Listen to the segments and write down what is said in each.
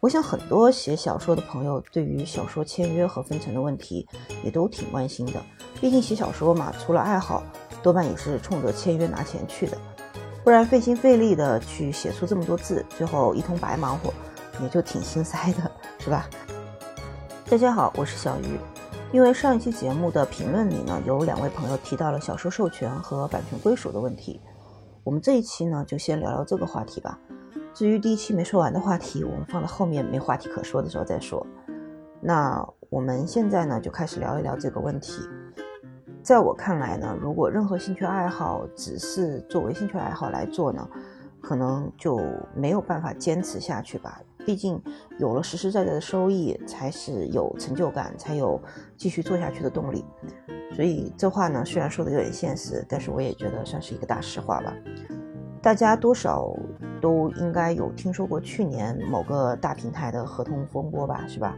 我想很多写小说的朋友对于小说签约和分成的问题也都挺关心的。毕竟写小说嘛，除了爱好，多半也是冲着签约拿钱去的。不然费心费力的去写出这么多字，最后一通白忙活，也就挺心塞的，是吧？大家好，我是小鱼。因为上一期节目的评论里呢，有两位朋友提到了小说授权和版权归属的问题，我们这一期呢就先聊聊这个话题吧。至于第一期没说完的话题，我们放到后面没话题可说的时候再说。那我们现在呢就开始聊一聊这个问题。在我看来呢，如果任何兴趣爱好只是作为兴趣爱好来做呢，可能就没有办法坚持下去吧。毕竟有了实实在在的收益，才是有成就感，才有继续做下去的动力。所以这话呢，虽然说的有点现实，但是我也觉得算是一个大实话吧。大家多少都应该有听说过去年某个大平台的合同风波吧，是吧？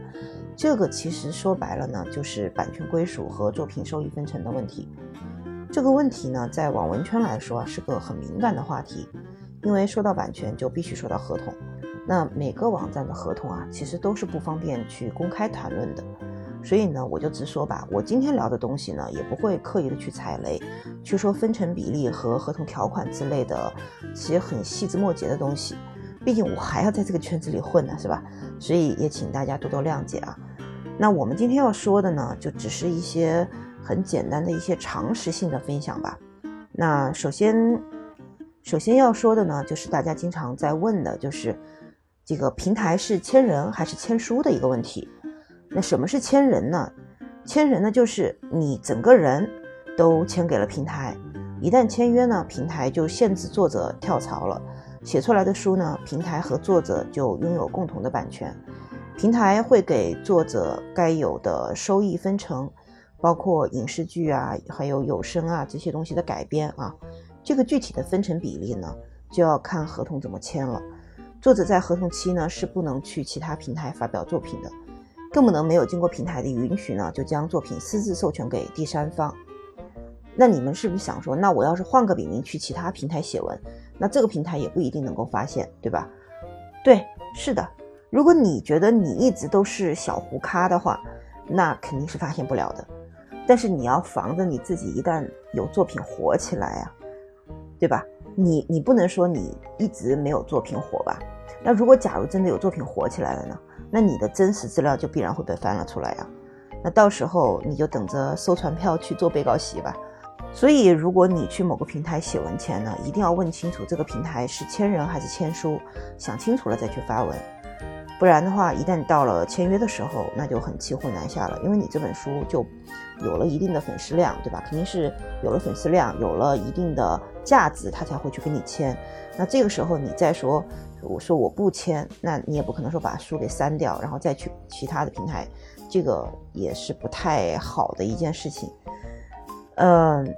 这个其实说白了呢，就是版权归属和作品收益分成的问题。这个问题呢，在网文圈来说是个很敏感的话题，因为说到版权就必须说到合同。那每个网站的合同啊，其实都是不方便去公开谈论的。所以呢，我就直说吧，我今天聊的东西呢，也不会刻意的去踩雷，去说分成比例和合同条款之类的些很细枝末节的东西。毕竟我还要在这个圈子里混呢，是吧？所以也请大家多多谅解啊。那我们今天要说的呢，就只是一些很简单的一些常识性的分享吧。那首先，首先要说的呢，就是大家经常在问的，就是这个平台是签人还是签书的一个问题。那什么是签人呢？签人呢，就是你整个人都签给了平台，一旦签约呢，平台就限制作者跳槽了，写出来的书呢，平台和作者就拥有共同的版权。平台会给作者该有的收益分成，包括影视剧啊，还有有声啊这些东西的改编啊。这个具体的分成比例呢，就要看合同怎么签了。作者在合同期呢是不能去其他平台发表作品的，更不能没有经过平台的允许呢就将作品私自授权给第三方。那你们是不是想说，那我要是换个笔名去其他平台写文，那这个平台也不一定能够发现，对吧？对，是的。如果你觉得你一直都是小胡咖的话，那肯定是发现不了的。但是你要防着你自己，一旦有作品火起来啊，对吧？你你不能说你一直没有作品火吧？那如果假如真的有作品火起来了呢？那你的真实资料就必然会被翻了出来呀。那到时候你就等着收传票去做被告席吧。所以，如果你去某个平台写文前呢，一定要问清楚这个平台是签人还是签书，想清楚了再去发文。不然的话，一旦到了签约的时候，那就很骑虎难下了，因为你这本书就有了一定的粉丝量，对吧？肯定是有了粉丝量，有了一定的价值，他才会去跟你签。那这个时候你再说，我说我不签，那你也不可能说把书给删掉，然后再去其他的平台，这个也是不太好的一件事情。嗯，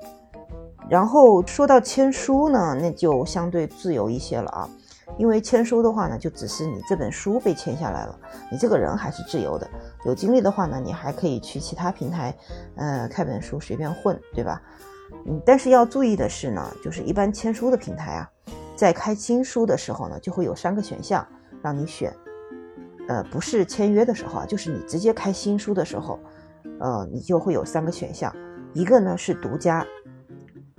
然后说到签书呢，那就相对自由一些了啊。因为签书的话呢，就只是你这本书被签下来了，你这个人还是自由的。有精力的话呢，你还可以去其他平台，呃，开本书随便混，对吧？嗯，但是要注意的是呢，就是一般签书的平台啊，在开新书的时候呢，就会有三个选项让你选。呃，不是签约的时候啊，就是你直接开新书的时候，呃，你就会有三个选项，一个呢是独家。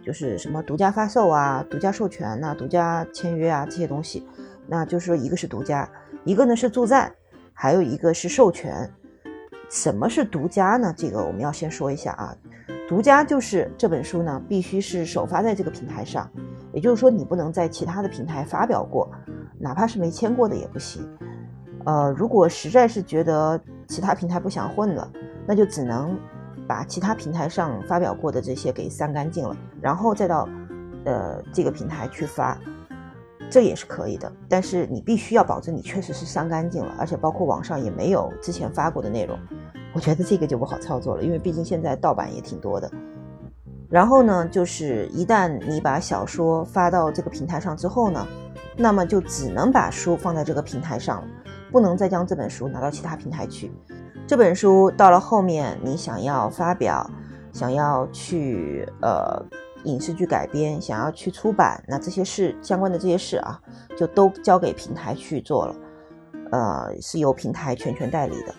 就是什么独家发售啊、独家授权呐、独家签约啊这些东西，那就是说一个是独家，一个呢是助赞，还有一个是授权。什么是独家呢？这个我们要先说一下啊。独家就是这本书呢必须是首发在这个平台上，也就是说你不能在其他的平台发表过，哪怕是没签过的也不行。呃，如果实在是觉得其他平台不想混了，那就只能。把其他平台上发表过的这些给删干净了，然后再到，呃，这个平台去发，这也是可以的。但是你必须要保证你确实是删干净了，而且包括网上也没有之前发过的内容。我觉得这个就不好操作了，因为毕竟现在盗版也挺多的。然后呢，就是一旦你把小说发到这个平台上之后呢，那么就只能把书放在这个平台上了，不能再将这本书拿到其他平台去。这本书到了后面，你想要发表，想要去呃影视剧改编，想要去出版，那这些事相关的这些事啊，就都交给平台去做了。呃，是由平台全权代理的。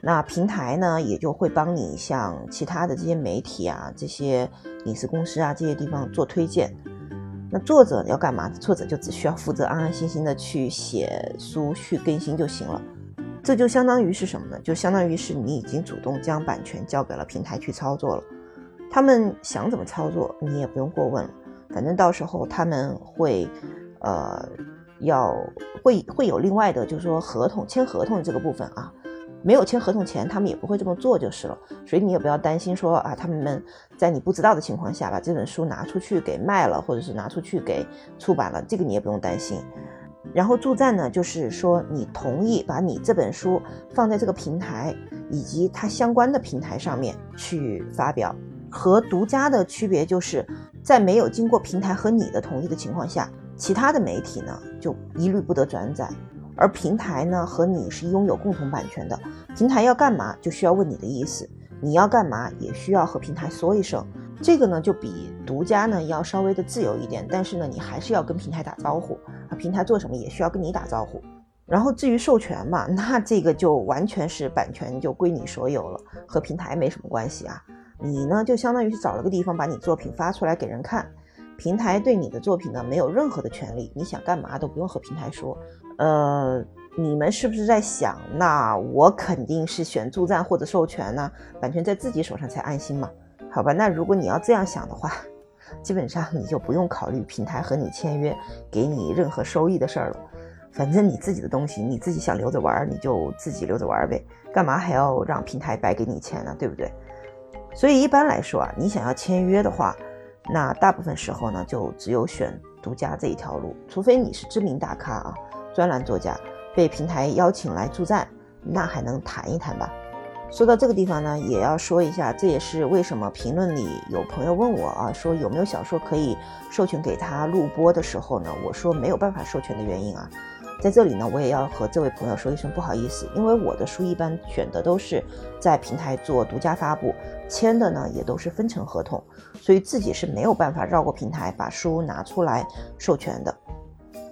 那平台呢，也就会帮你向其他的这些媒体啊、这些影视公司啊这些地方做推荐。那作者要干嘛？作者就只需要负责安安心心的去写书、去更新就行了。这就相当于是什么呢？就相当于是你已经主动将版权交给了平台去操作了。他们想怎么操作，你也不用过问了。反正到时候他们会，呃，要会会有另外的，就是说合同签合同这个部分啊。没有签合同前，他们也不会这么做就是了，所以你也不要担心说啊，他们在你不知道的情况下把这本书拿出去给卖了，或者是拿出去给出版了，这个你也不用担心。然后助赞呢，就是说你同意把你这本书放在这个平台以及它相关的平台上面去发表，和独家的区别就是在没有经过平台和你的同意的情况下，其他的媒体呢就一律不得转载。而平台呢和你是拥有共同版权的，平台要干嘛就需要问你的意思，你要干嘛也需要和平台说一声。这个呢就比独家呢要稍微的自由一点，但是呢你还是要跟平台打招呼啊，平台做什么也需要跟你打招呼。然后至于授权嘛，那这个就完全是版权就归你所有了，和平台没什么关系啊。你呢就相当于是找了个地方把你作品发出来给人看，平台对你的作品呢没有任何的权利，你想干嘛都不用和平台说。呃，你们是不是在想，那我肯定是选助赞或者授权呢？版权在自己手上才安心嘛？好吧，那如果你要这样想的话，基本上你就不用考虑平台和你签约给你任何收益的事儿了。反正你自己的东西，你自己想留着玩，你就自己留着玩呗，干嘛还要让平台白给你钱呢？对不对？所以一般来说啊，你想要签约的话，那大部分时候呢，就只有选独家这一条路，除非你是知名大咖啊。专栏作家被平台邀请来助战，那还能谈一谈吧。说到这个地方呢，也要说一下，这也是为什么评论里有朋友问我啊，说有没有小说可以授权给他录播的时候呢，我说没有办法授权的原因啊。在这里呢，我也要和这位朋友说一声不好意思，因为我的书一般选的都是在平台做独家发布，签的呢也都是分成合同，所以自己是没有办法绕过平台把书拿出来授权的。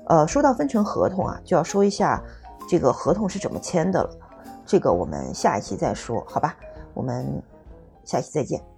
呃，说到分成合同啊，就要说一下这个合同是怎么签的了。这个我们下一期再说，好吧？我们下期再见。